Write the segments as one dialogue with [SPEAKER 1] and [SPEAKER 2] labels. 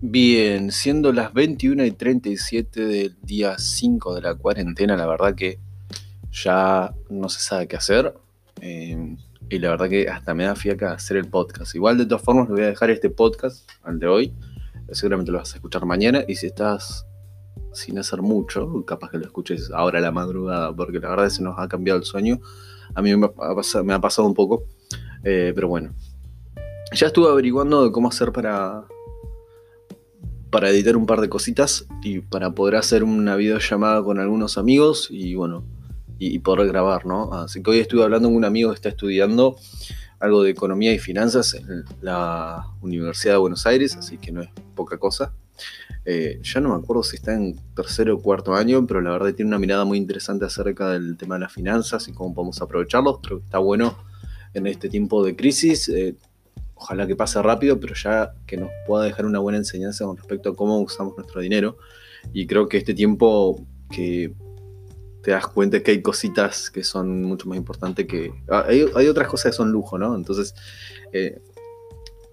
[SPEAKER 1] Bien, siendo las 21 y 37 del día 5 de la cuarentena, la verdad que ya no se sabe qué hacer. Eh, y la verdad que hasta me da fiaca hacer el podcast. Igual de todas formas, le voy a dejar este podcast al de hoy. Seguramente lo vas a escuchar mañana. Y si estás sin hacer mucho, capaz que lo escuches ahora a la madrugada, porque la verdad se nos ha cambiado el sueño. A mí me ha pasado, un poco. Eh, pero bueno, ya estuve averiguando cómo hacer para para editar un par de cositas y para poder hacer una videollamada con algunos amigos y bueno, y, poder grabar, ¿no? Así que hoy estuve hablando con un amigo que está estudiando algo de economía y finanzas en la Universidad de Buenos Aires, así que no es poca cosa. Eh, ya no me acuerdo si está en tercero o cuarto año, pero la verdad tiene una mirada muy interesante acerca del tema de las finanzas y cómo podemos aprovecharlos. Creo que está bueno en este tiempo de crisis. Eh, ojalá que pase rápido, pero ya que nos pueda dejar una buena enseñanza con respecto a cómo usamos nuestro dinero. Y creo que este tiempo que te das cuenta que hay cositas que son mucho más importantes que... Ah, hay, otras cosas que son lujo, ¿no? Entonces, eh,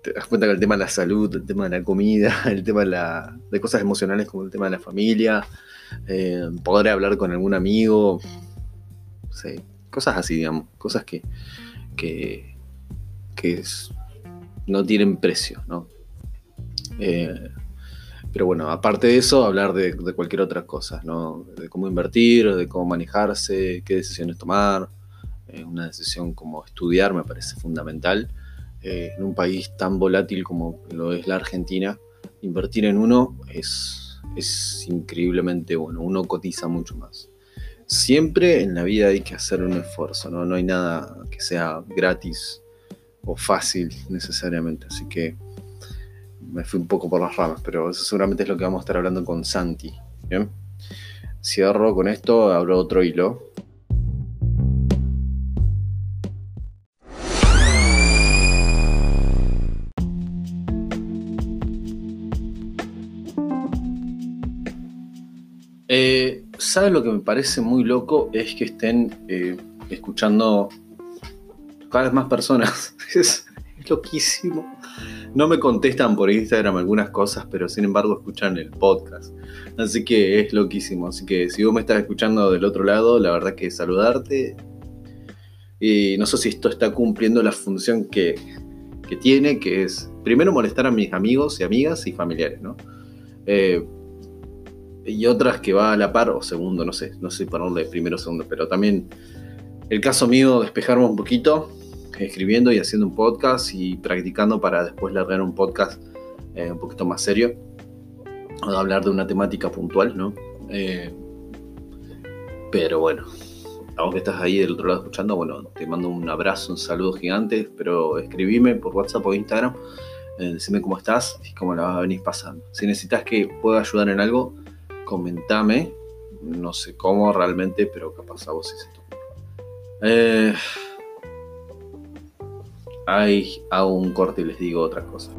[SPEAKER 1] te das cuenta que el tema de la salud, el tema de la comida, el tema de, la, de cosas emocionales como el tema de la familia, eh, poder hablar con algún amigo, cosas así, digamos, cosas que, que, que es, no tienen precio, ¿no? Eh, pero bueno, aparte de eso, hablar de, cualquier otra cosa, ¿no? De cómo invertir, de cómo manejarse, qué decisiones tomar. Eh, una decisión como estudiar me parece fundamental. Eh, en un país tan volátil como lo es la Argentina, invertir en uno es, es increíblemente bueno. Uno cotiza mucho más. Siempre en la vida hay que hacer un esfuerzo, ¿no? No hay nada que sea gratis o fácil necesariamente. Así que me fui un poco por las ramas, pero eso seguramente es lo que vamos a estar hablando con Santi. ¿bien? Cierro con esto, abro otro hilo. Eh, ¿Sabes lo que me parece muy loco? Es que estén eh, escuchando cada vez más personas. es, loquísimo. No me contestan por Instagram algunas cosas, pero sin embargo escuchan el podcast. Así que es loquísimo. Así que si vos me estás escuchando del otro lado, la verdad que saludarte. Y no sé si esto está cumpliendo la función que, que tiene, que es primero molestar a mis amigos y amigas y familiares, ¿no? Eh, y otras que va a la par, o segundo, no sé, no sé ponerle primero o segundo, pero también el caso mío, despejarme un poquito, escribiendo y haciendo un podcast y practicando para después largar un podcast eh, un poquito más serio, o hablar de una temática puntual, ¿no? Eh, pero bueno, aunque estás ahí del otro lado escuchando, bueno, te mando un abrazo, un saludo gigante, pero escribime por WhatsApp o Instagram, eh, decime cómo estás y cómo la venís pasando. Si necesitas que pueda ayudar en algo, comentame, no sé cómo realmente, pero capaz a vos sí se Eh, Ahí hago un corte y les digo otra cosa.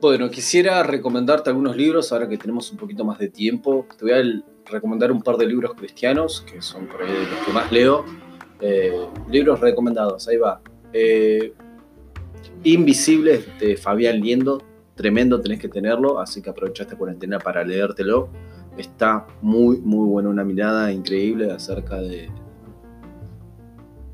[SPEAKER 1] Bueno, quisiera recomendarte algunos libros ahora que tenemos un poquito más de tiempo. Te voy a recomendar un par de libros cristianos, que son por ahí los que más leo. Eh, libros recomendados, ahí va. Eh, Invisible de Fabián Liendo, tremendo, tenés que tenerlo, así que aprovecha esta cuarentena para leértelo. Está muy, muy bueno, una mirada increíble acerca de,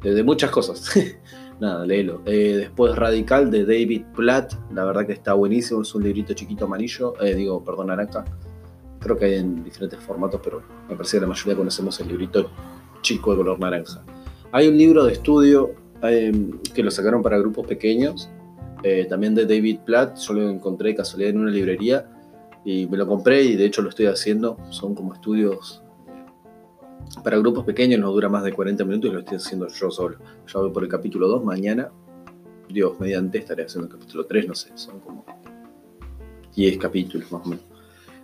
[SPEAKER 1] de, muchas cosas. Nada, léelo. Eh, después Radical de David Platt, la verdad que está buenísimo, es un librito chiquito amarillo, eh, digo, perdón, naranja. Creo que hay en diferentes formatos, pero me parece que la mayoría conocemos el librito chico de color naranja. Hay un libro de estudio eh, que lo sacaron para grupos pequeños, eh, también de David Platt, yo lo encontré casualidad en una librería y me lo compré y de hecho lo estoy haciendo. Son como estudios eh, para grupos pequeños, no dura más de 40 minutos y lo estoy haciendo yo solo. Ya voy por el capítulo 2, mañana, Dios, mediante estaré haciendo el capítulo 3, no sé, son como 10 capítulos más o menos.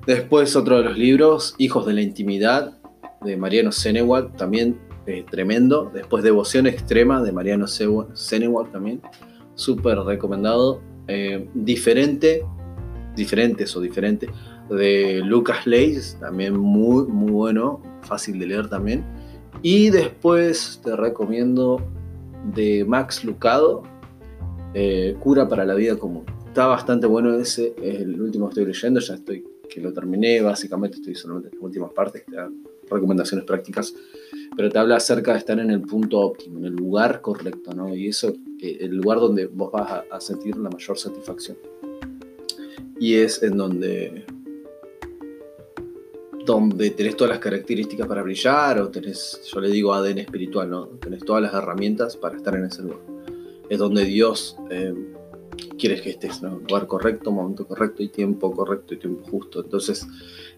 [SPEAKER 1] Después otro de los libros, Hijos de la Intimidad, de Mariano Senewald, también eh, tremendo. Después Devoción Extrema, de Mariano Senewald también súper recomendado. Eh, diferente diferentes o diferentes, de Lucas Leis, también muy, muy bueno, fácil de leer también. Y después te recomiendo de Max Lucado, eh, Cura para la Vida Común. Está bastante bueno ese, es el último que estoy leyendo, ya estoy que lo terminé, básicamente estoy solamente en las últimas partes, recomendaciones prácticas, pero te habla acerca de estar en el punto óptimo, en el lugar correcto, ¿no? Y eso, eh, el lugar donde vos vas a, sentir la mayor satisfacción. Y es en donde donde tenés todas las características para brillar, o tenés, yo le digo ADN espiritual, ¿no? Tenés todas las herramientas para estar en ese lugar. Es donde Dios eh, quiere que estés, ¿no? Lugar correcto, momento correcto y tiempo correcto y tiempo justo. Entonces,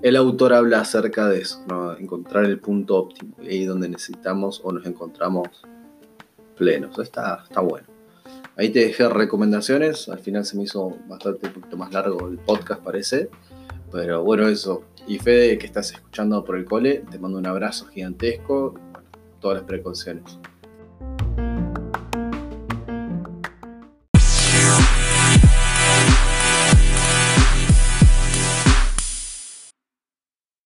[SPEAKER 1] el autor habla acerca de eso. Encontrar el punto óptimo, ahí donde necesitamos o nos encontramos plenos. Está, está bueno. Ahí te dejé recomendaciones, al final se me hizo bastante un poquito más largo el podcast, parece. Pero bueno, eso. Y Fede, que estás escuchando por el cole, te mando un abrazo gigantesco. Todas las precauciones.